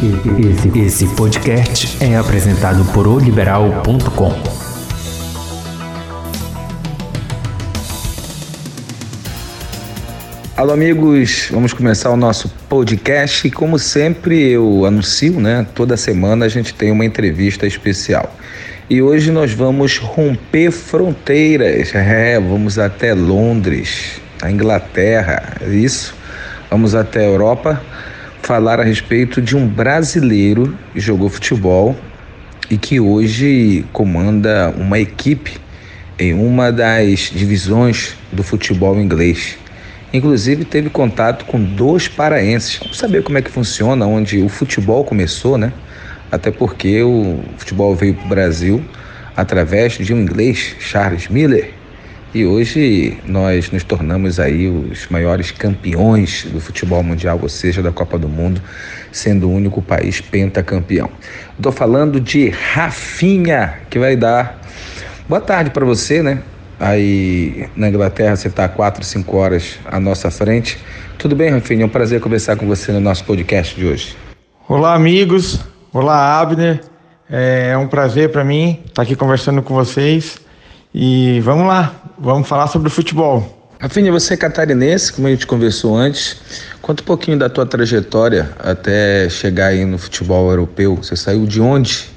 Esse, esse podcast é apresentado por oliberal.com. Alô, amigos, vamos começar o nosso podcast e, como sempre, eu anuncio, né? Toda semana a gente tem uma entrevista especial. E hoje nós vamos romper fronteiras. É, vamos até Londres, a Inglaterra, é isso. Vamos até a Europa falar a respeito de um brasileiro que jogou futebol e que hoje comanda uma equipe em uma das divisões do futebol inglês. Inclusive teve contato com dois paraenses. Vamos saber como é que funciona, onde o futebol começou, né? Até porque o futebol veio para o Brasil através de um inglês, Charles Miller, e hoje nós nos tornamos aí os maiores campeões do futebol mundial, ou seja, da Copa do Mundo, sendo o único país pentacampeão. Estou falando de Rafinha, que vai dar boa tarde para você, né? Aí na Inglaterra você está 4, 5 horas à nossa frente. Tudo bem, Rafinha? É um prazer conversar com você no nosso podcast de hoje. Olá, amigos. Olá, Abner. É um prazer para mim estar aqui conversando com vocês. E vamos lá, vamos falar sobre o futebol. Rafinha, você é catarinense, como a gente conversou antes. Conta um pouquinho da tua trajetória até chegar aí no futebol europeu. Você saiu de onde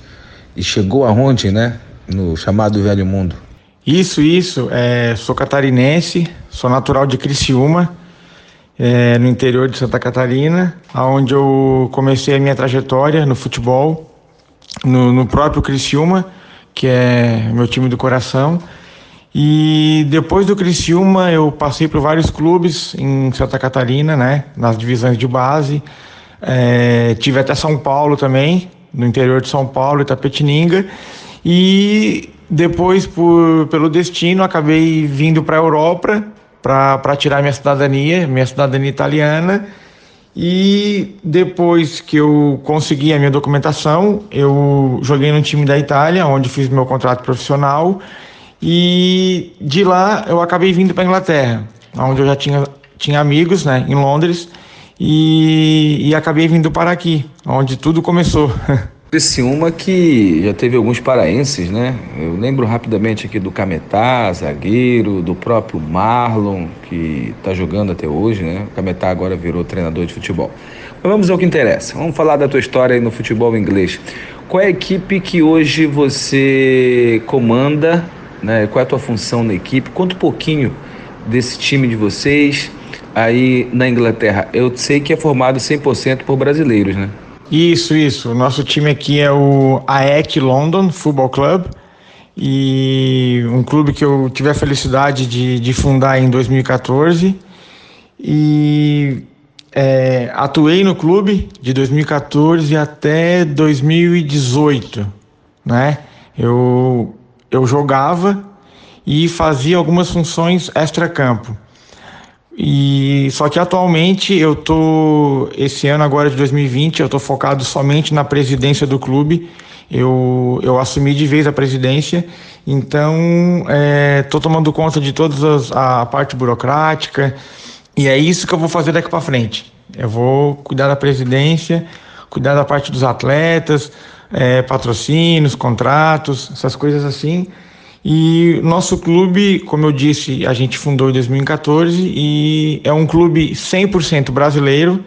e chegou aonde, né? No chamado Velho Mundo. Isso, isso. É, sou catarinense, sou natural de Criciúma, é, no interior de Santa Catarina, onde eu comecei a minha trajetória no futebol, no, no próprio Criciúma que é meu time do coração. E depois do Criciúma, eu passei por vários clubes em Santa Catarina, né, nas divisões de base. É, tive até São Paulo também, no interior de São Paulo, Itapetininga. E depois, por, pelo destino, acabei vindo para a Europa para tirar minha cidadania, minha cidadania italiana. E depois que eu consegui a minha documentação, eu joguei no time da Itália, onde fiz meu contrato profissional. E de lá eu acabei vindo para Inglaterra, onde eu já tinha, tinha amigos né, em Londres. E, e acabei vindo para aqui, onde tudo começou. Criciúma que já teve alguns paraenses, né? Eu lembro rapidamente aqui do Cametá, zagueiro, do próprio Marlon, que está jogando até hoje, né? O Cametá agora virou treinador de futebol. Mas vamos ao que interessa. Vamos falar da tua história aí no futebol inglês. Qual é a equipe que hoje você comanda, né? Qual é a tua função na equipe? Conta um pouquinho desse time de vocês aí na Inglaterra. Eu sei que é formado 100% por brasileiros, né? Isso, isso. O nosso time aqui é o AEC London Football Club e um clube que eu tive a felicidade de, de fundar em 2014 e é, atuei no clube de 2014 até 2018, né? Eu, eu jogava e fazia algumas funções extra-campo. E só que atualmente eu tô esse ano agora de 2020 eu tô focado somente na presidência do clube. Eu, eu assumi de vez a presidência, então é, tô tomando conta de toda a parte burocrática e é isso que eu vou fazer daqui para frente. Eu vou cuidar da presidência, cuidar da parte dos atletas, é, patrocínios, contratos, essas coisas assim. E nosso clube, como eu disse, a gente fundou em 2014 e é um clube 100% brasileiro,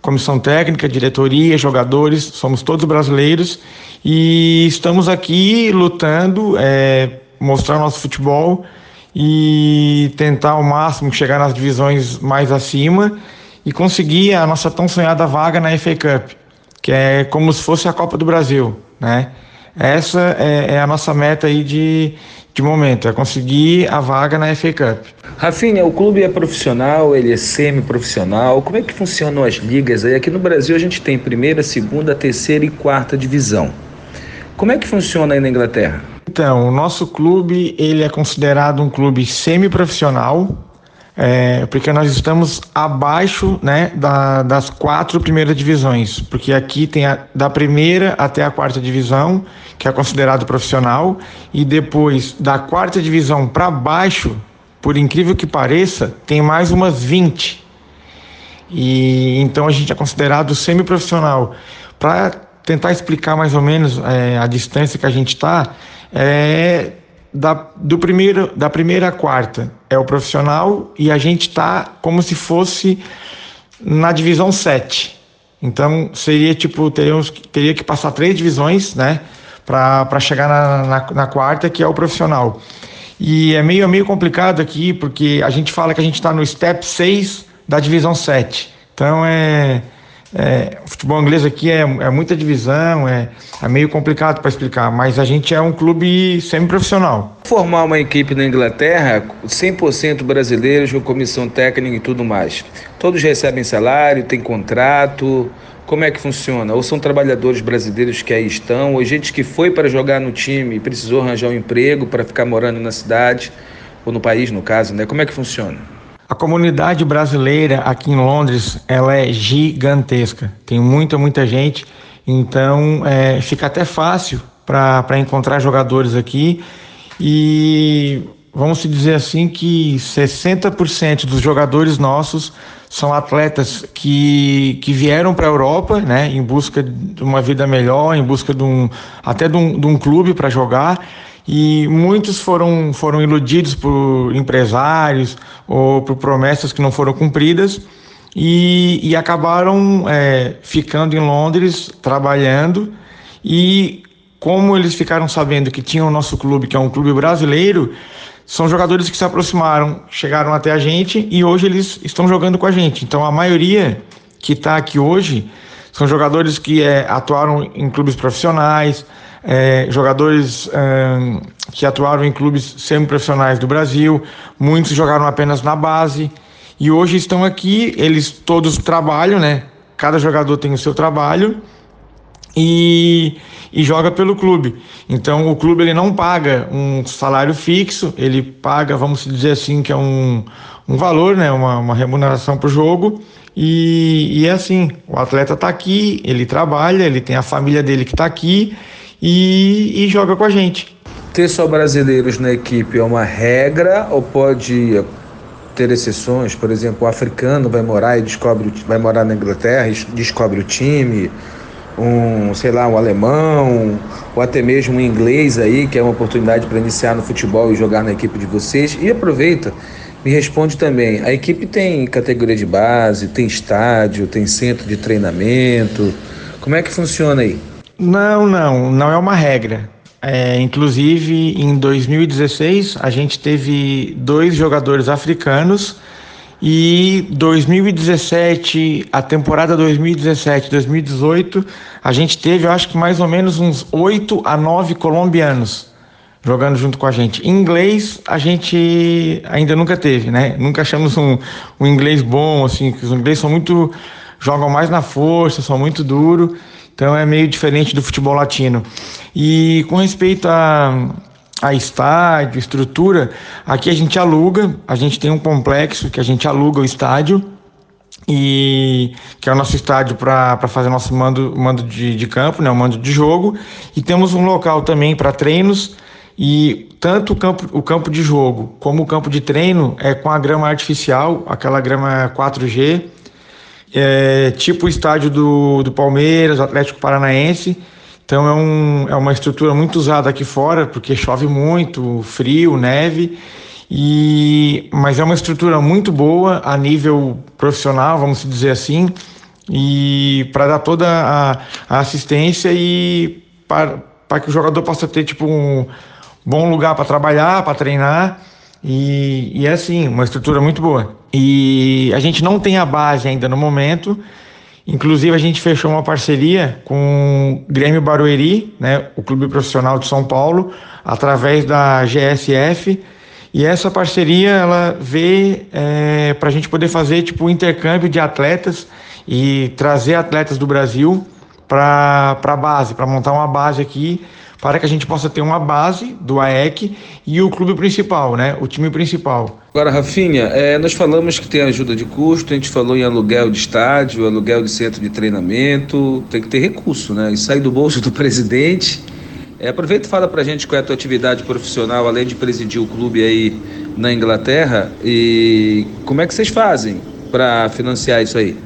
comissão técnica, diretoria, jogadores, somos todos brasileiros e estamos aqui lutando, é, mostrar nosso futebol e tentar ao máximo chegar nas divisões mais acima e conseguir a nossa tão sonhada vaga na FA Cup, que é como se fosse a Copa do Brasil, né? Essa é, é, a nossa meta aí de, de momento, é conseguir a vaga na FA Cup. Rafinha, o clube é profissional, ele é semi-profissional. Como é que funcionam as ligas aí? Aqui no Brasil a gente tem primeira, segunda, terceira e quarta divisão. Como é que funciona aí na Inglaterra? Então, o nosso clube ele é considerado um clube semi-profissional, é, porque nós estamos abaixo né, da, das quatro primeiras divisões, porque aqui tem a, da primeira até a quarta divisão, que é considerado profissional, e depois da quarta divisão para baixo, por incrível que pareça, tem mais umas 20. E então a gente é considerado semiprofissional. Para tentar explicar mais ou menos é, a distância que a gente está, é, da, do primeiro, da primeira à quarta é o profissional e a gente está como se fosse na divisão 7. Então seria tipo, teríamos, teria que passar três divisões, né? Para chegar na, na, na, quarta, que é o profissional. E é meio, meio complicado aqui, porque a gente fala que a gente está no step 6 da divisão 7. Então é é, o futebol inglês aqui é, é muita divisão, é, é meio complicado para explicar, mas a gente é um clube semi-profissional. Formar uma equipe na Inglaterra, 100% brasileiros, com comissão técnica e tudo mais. Todos recebem salário, tem contrato. Como é que funciona? Ou são trabalhadores brasileiros que aí estão, ou gente que foi para jogar no time e precisou arranjar um emprego para ficar morando na cidade, ou no país, no caso, né? Como é que funciona? A comunidade brasileira aqui em Londres, ela é gigantesca. Tem muita, muita gente. Então, é, fica até fácil para encontrar jogadores aqui. E vamos dizer assim que 60% dos jogadores nossos são atletas que, que vieram para a Europa, né, em busca de uma vida melhor, em busca de um, até de um, de um clube para jogar e muitos foram, foram iludidos por empresários ou por promessas que não foram cumpridas e, e acabaram é, ficando em Londres trabalhando e como eles ficaram sabendo que tinha o nosso clube, que é um clube brasileiro, são jogadores que se aproximaram, chegaram até a gente e hoje eles estão jogando com a gente. Então a maioria que está aqui hoje são jogadores que é, atuaram em clubes profissionais, é, jogadores é, que atuaram em clubes semi-profissionais do Brasil, muitos jogaram apenas na base e hoje estão aqui. Eles todos trabalham, né? Cada jogador tem o seu trabalho e, e joga pelo clube. Então o clube ele não paga um salário fixo, ele paga, vamos dizer assim, que é um, um valor, né? Uma, uma remuneração para o jogo. E, e é assim, o atleta está aqui, ele trabalha, ele tem a família dele que está aqui e, e joga com a gente. Ter só brasileiros na equipe é uma regra ou pode ter exceções? Por exemplo, o africano vai morar e descobre, vai morar na Inglaterra e descobre o time, um, sei lá, um alemão, ou até mesmo um inglês aí, que é uma oportunidade para iniciar no futebol e jogar na equipe de vocês. E aproveita, me responde também, a equipe tem categoria de base, tem estádio, tem centro de treinamento, como é que funciona aí? Não, não, não é uma regra. É, inclusive, em 2016, a gente teve dois jogadores africanos e 2017, a temporada 2017-2018, a gente teve, eu acho que mais ou menos uns 8 a 9 colombianos jogando junto com a gente. Em inglês, a gente ainda nunca teve, né? Nunca achamos um, um inglês bom, assim, que os ingleses são muito. jogam mais na força, são muito duro. Então é meio diferente do futebol latino. E com respeito a, a estádio, estrutura, aqui a gente aluga, a gente tem um complexo que a gente aluga o estádio e que é o nosso estádio para fazer nosso mando, mando de, de campo, né, o mando de jogo, e temos um local também para treinos e tanto o campo, o campo de jogo como o campo de treino é com a grama artificial, aquela grama 4G, é, tipo o estádio do, do Palmeiras, Atlético Paranaense. Então é, um, é uma estrutura muito usada aqui fora, porque chove muito, frio, neve. E, mas é uma estrutura muito boa a nível profissional, vamos dizer assim, e para dar toda a, a assistência e para, que o jogador possa ter tipo um bom lugar para trabalhar, para treinar e, e é assim, uma estrutura muito boa. E a gente não tem a base ainda no momento. Inclusive, a gente fechou uma parceria com o Grêmio Barueri, né, o Clube Profissional de São Paulo, através da GSF. E essa parceria ela vê é, para a gente poder fazer tipo intercâmbio de atletas e trazer atletas do Brasil para a base, para montar uma base aqui para que a gente possa ter uma base do AEC e o clube principal, né? O time principal. Agora, Rafinha, é, nós falamos que tem ajuda de custo, a gente falou em aluguel de estádio, aluguel de centro de treinamento, tem que ter recurso, né? E sai do bolso do presidente. É, aproveita e fala pra gente qual é a tua atividade profissional, além de presidir o clube aí na Inglaterra, e como é que vocês fazem para financiar isso aí?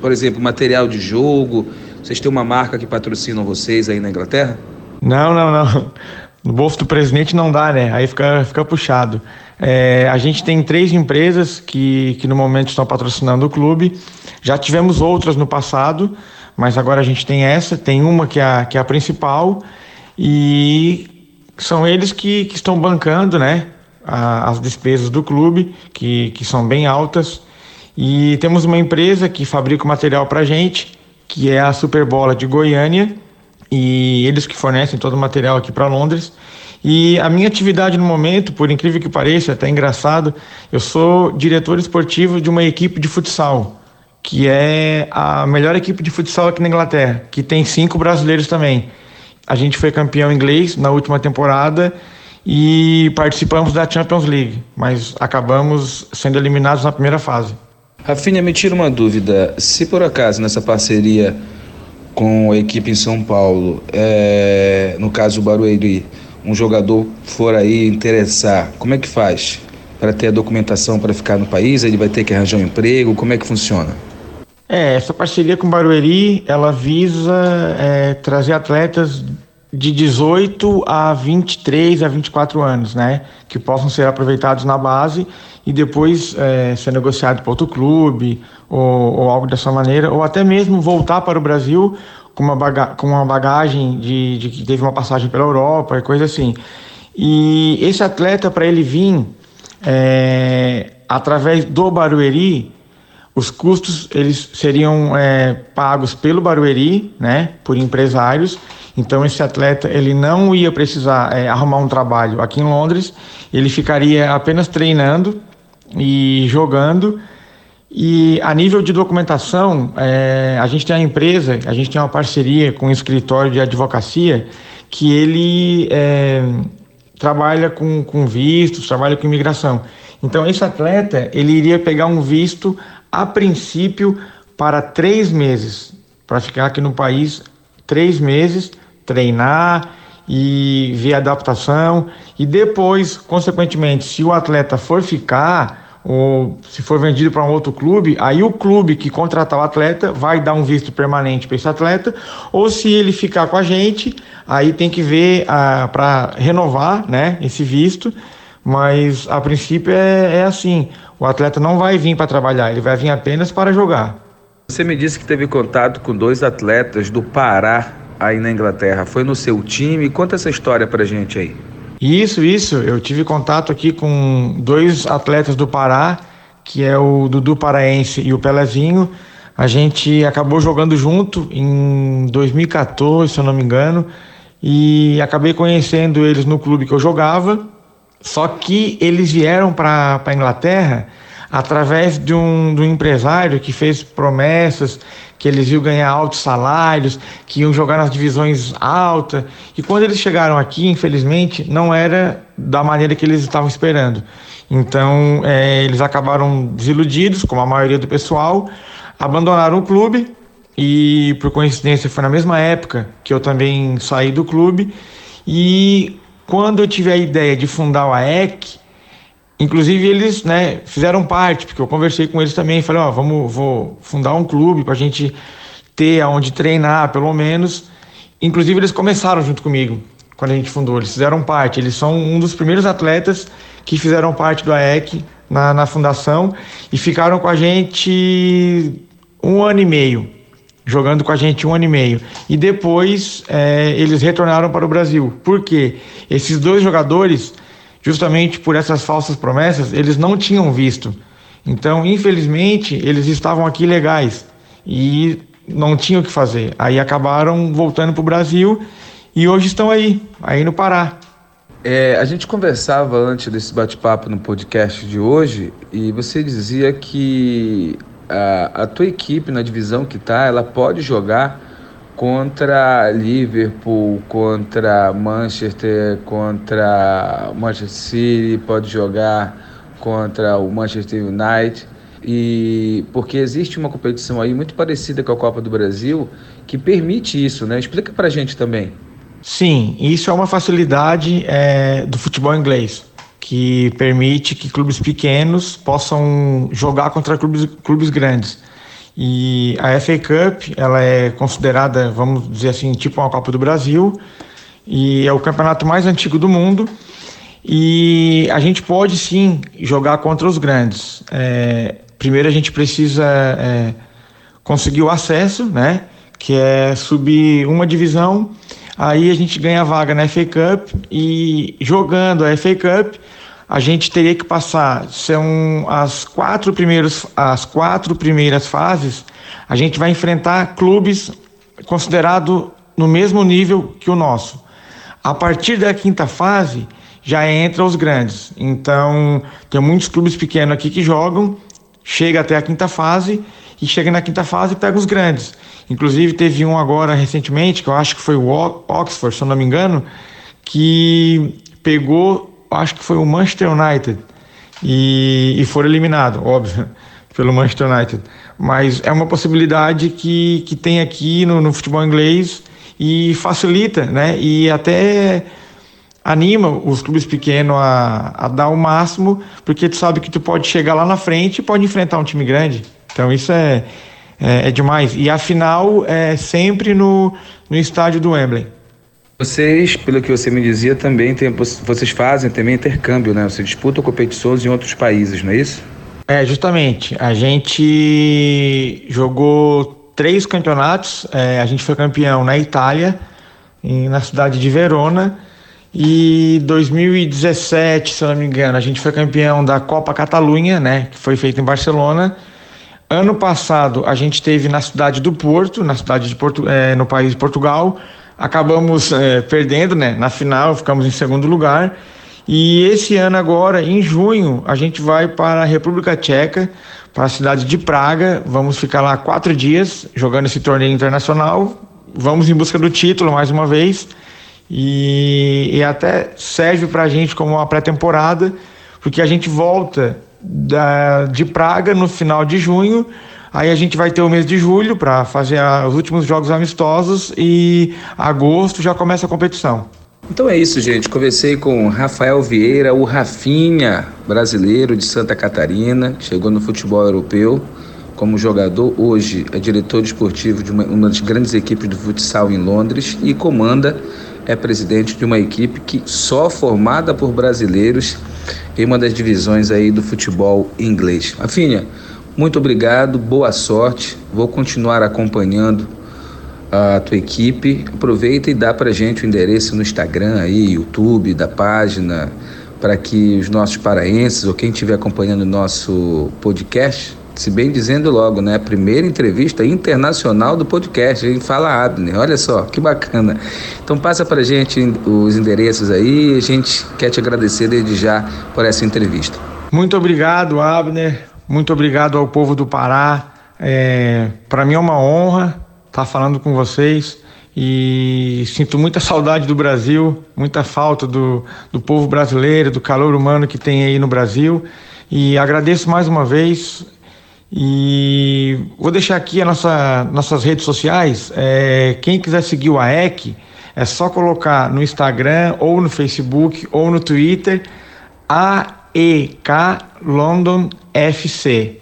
Por exemplo, material de jogo, Vocês têm uma marca que patrocina vocês aí na Inglaterra? Não, não, não. No bolso do presidente não dá, né? Aí fica, fica puxado. É, a gente tem três empresas que, que no momento estão patrocinando o clube. Já tivemos outras no passado, mas agora a gente tem essa. Tem uma que é a, que é a principal e são eles que, que estão bancando, né? A, as despesas do clube, que, que são bem altas. E temos uma empresa que fabrica o material para gente, que é a Superbola de Goiânia, e eles que fornecem todo o material aqui para Londres. E a minha atividade no momento, por incrível que pareça, é até engraçado, eu sou diretor esportivo de uma equipe de futsal, que é a melhor equipe de futsal aqui na Inglaterra, que tem cinco brasileiros também. A gente foi campeão inglês na última temporada e participamos da Champions League, mas acabamos sendo eliminados na primeira fase. Rafinha, me tira uma dúvida. Se por acaso nessa parceria com a equipe em São Paulo, é, no caso o Barueri, um jogador for aí interessar, como é que faz para ter a documentação para ficar no país? Ele vai ter que arranjar um emprego? Como é que funciona? É, essa parceria com o Barueri, ela visa é, trazer atletas de 18 a 23 a 24 anos, né? Que possam ser aproveitados na base e depois é, ser negociado para outro clube ou, ou, algo dessa maneira, ou até mesmo voltar para o Brasil com uma, baga com uma bagagem de, de que teve uma passagem pela Europa e coisa assim. E esse atleta, para ele vir é, através do Barueri, os custos eles seriam é, pagos pelo Barueri, né, por empresários. Então esse atleta ele não ia precisar é, arrumar um trabalho aqui em Londres, ele ficaria apenas treinando e jogando. E a nível de documentação, é, a gente tem a empresa, a gente tem uma parceria com um escritório de advocacia que ele é, trabalha com, com vistos, trabalha com imigração. Então esse atleta ele iria pegar um visto a princípio, para três meses, para ficar aqui no país três meses, treinar e ver a adaptação. E depois, consequentemente, se o atleta for ficar ou se for vendido para um outro clube, aí o clube que contratar o atleta vai dar um visto permanente para esse atleta, ou se ele ficar com a gente, aí tem que ver ah, para renovar né, esse visto. Mas a princípio é, é assim: o atleta não vai vir para trabalhar, ele vai vir apenas para jogar. Você me disse que teve contato com dois atletas do Pará aí na Inglaterra. Foi no seu time? Conta essa história pra gente aí. Isso, isso. Eu tive contato aqui com dois atletas do Pará, que é o Dudu Paraense e o Pelezinho. A gente acabou jogando junto em 2014, se eu não me engano, e acabei conhecendo eles no clube que eu jogava. Só que eles vieram para a Inglaterra através de um, de um empresário que fez promessas que eles iam ganhar altos salários, que iam jogar nas divisões altas. E quando eles chegaram aqui, infelizmente, não era da maneira que eles estavam esperando. Então, é, eles acabaram desiludidos, como a maioria do pessoal, abandonaram o clube. E por coincidência foi na mesma época que eu também saí do clube. E quando eu tive a ideia de fundar o AEC, inclusive eles né, fizeram parte, porque eu conversei com eles também, falei, ó, vamos vou fundar um clube para a gente ter aonde treinar, pelo menos. Inclusive eles começaram junto comigo quando a gente fundou, eles fizeram parte, eles são um dos primeiros atletas que fizeram parte do AEC na, na fundação e ficaram com a gente um ano e meio jogando com a gente um ano e meio. E depois é, eles retornaram para o Brasil. Por quê? Esses dois jogadores, justamente por essas falsas promessas, eles não tinham visto. Então, infelizmente, eles estavam aqui legais e não tinham o que fazer. Aí acabaram voltando para o Brasil e hoje estão aí, aí no Pará. É, a gente conversava antes desse bate-papo no podcast de hoje e você dizia que a, a tua equipe na divisão que tá, ela pode jogar contra Liverpool, contra Manchester, contra Manchester City, pode jogar contra o Manchester United. E porque existe uma competição aí muito parecida com a Copa do Brasil que permite isso, né? Explica pra gente também. Sim, isso é uma facilidade é, do futebol inglês que permite que clubes pequenos possam jogar contra clubes, clubes grandes. E a FA Cup, ela é considerada, vamos dizer assim, tipo uma Copa do Brasil, e é o campeonato mais antigo do mundo. E a gente pode sim jogar contra os grandes. É, primeiro a gente precisa é, conseguir o acesso, né? Que é subir uma divisão. Aí a gente ganha vaga na FA Cup e jogando a FA Cup a gente teria que passar são as quatro primeiros as quatro primeiras fases a gente vai enfrentar clubes considerado no mesmo nível que o nosso. A partir da quinta fase já entra os grandes. Então tem muitos clubes pequenos aqui que jogam chega até a quinta fase e chega na quinta fase e pega os grandes. Inclusive teve um agora recentemente que eu acho que foi o Oxford se eu não me engano que pegou acho que foi o Manchester United, e, e foram eliminados, óbvio, pelo Manchester United. Mas é uma possibilidade que, que tem aqui no, no futebol inglês e facilita, né? E até anima os clubes pequenos a, a dar o máximo, porque tu sabe que tu pode chegar lá na frente e pode enfrentar um time grande. Então isso é, é, é demais. E a final é sempre no, no estádio do Wembley. Vocês, pelo que você me dizia, também tem, vocês fazem também intercâmbio, né? Você disputa competições em outros países, não é isso? É, justamente. A gente jogou três campeonatos. É, a gente foi campeão na Itália, em, na cidade de Verona. E 2017, se eu não me engano, a gente foi campeão da Copa Catalunha, né? Que foi feita em Barcelona. Ano passado, a gente teve na cidade do Porto, na cidade de Porto, é, no país de Portugal acabamos é, perdendo, né? Na final ficamos em segundo lugar. E esse ano agora, em junho, a gente vai para a República Tcheca, para a cidade de Praga. Vamos ficar lá quatro dias jogando esse torneio internacional. Vamos em busca do título mais uma vez. E, e até serve para a gente como uma pré-temporada, porque a gente volta da, de Praga no final de junho Aí a gente vai ter o mês de julho para fazer os últimos jogos amistosos e agosto já começa a competição. Então é isso, gente. Conversei com Rafael Vieira, o Rafinha, brasileiro de Santa Catarina, chegou no futebol europeu como jogador. Hoje é diretor esportivo de uma, uma das grandes equipes do futsal em Londres e comanda, é presidente de uma equipe que só formada por brasileiros em uma das divisões aí do futebol inglês. Rafinha, muito obrigado, boa sorte. Vou continuar acompanhando a tua equipe. Aproveita e dá para gente o endereço no Instagram aí, YouTube, da página, para que os nossos paraenses ou quem estiver acompanhando o nosso podcast, se bem dizendo logo, né? Primeira entrevista internacional do podcast, em Fala Abner. Olha só, que bacana. Então passa para gente os endereços aí. A gente quer te agradecer desde já por essa entrevista. Muito obrigado, Abner. Muito obrigado ao povo do Pará. É, Para mim é uma honra estar falando com vocês e sinto muita saudade do Brasil, muita falta do, do povo brasileiro, do calor humano que tem aí no Brasil. E agradeço mais uma vez. E vou deixar aqui as nossa, nossas redes sociais. É, quem quiser seguir o AEC, é só colocar no Instagram, ou no Facebook, ou no Twitter, AEK London FC.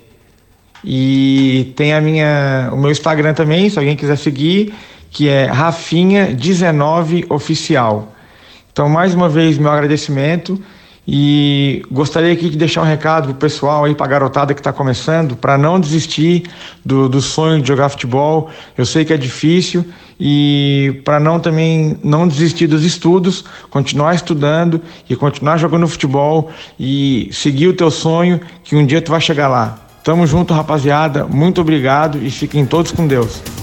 E tem a minha, o meu Instagram também, se alguém quiser seguir, que é Rafinha19 Oficial. Então, mais uma vez, meu agradecimento e gostaria aqui de deixar um recado pro pessoal aí, pra garotada que está começando, para não desistir do, do sonho de jogar futebol. Eu sei que é difícil e para não também não desistir dos estudos, continuar estudando e continuar jogando futebol e seguir o teu sonho, que um dia tu vai chegar lá. Tamo junto, rapaziada. Muito obrigado e fiquem todos com Deus.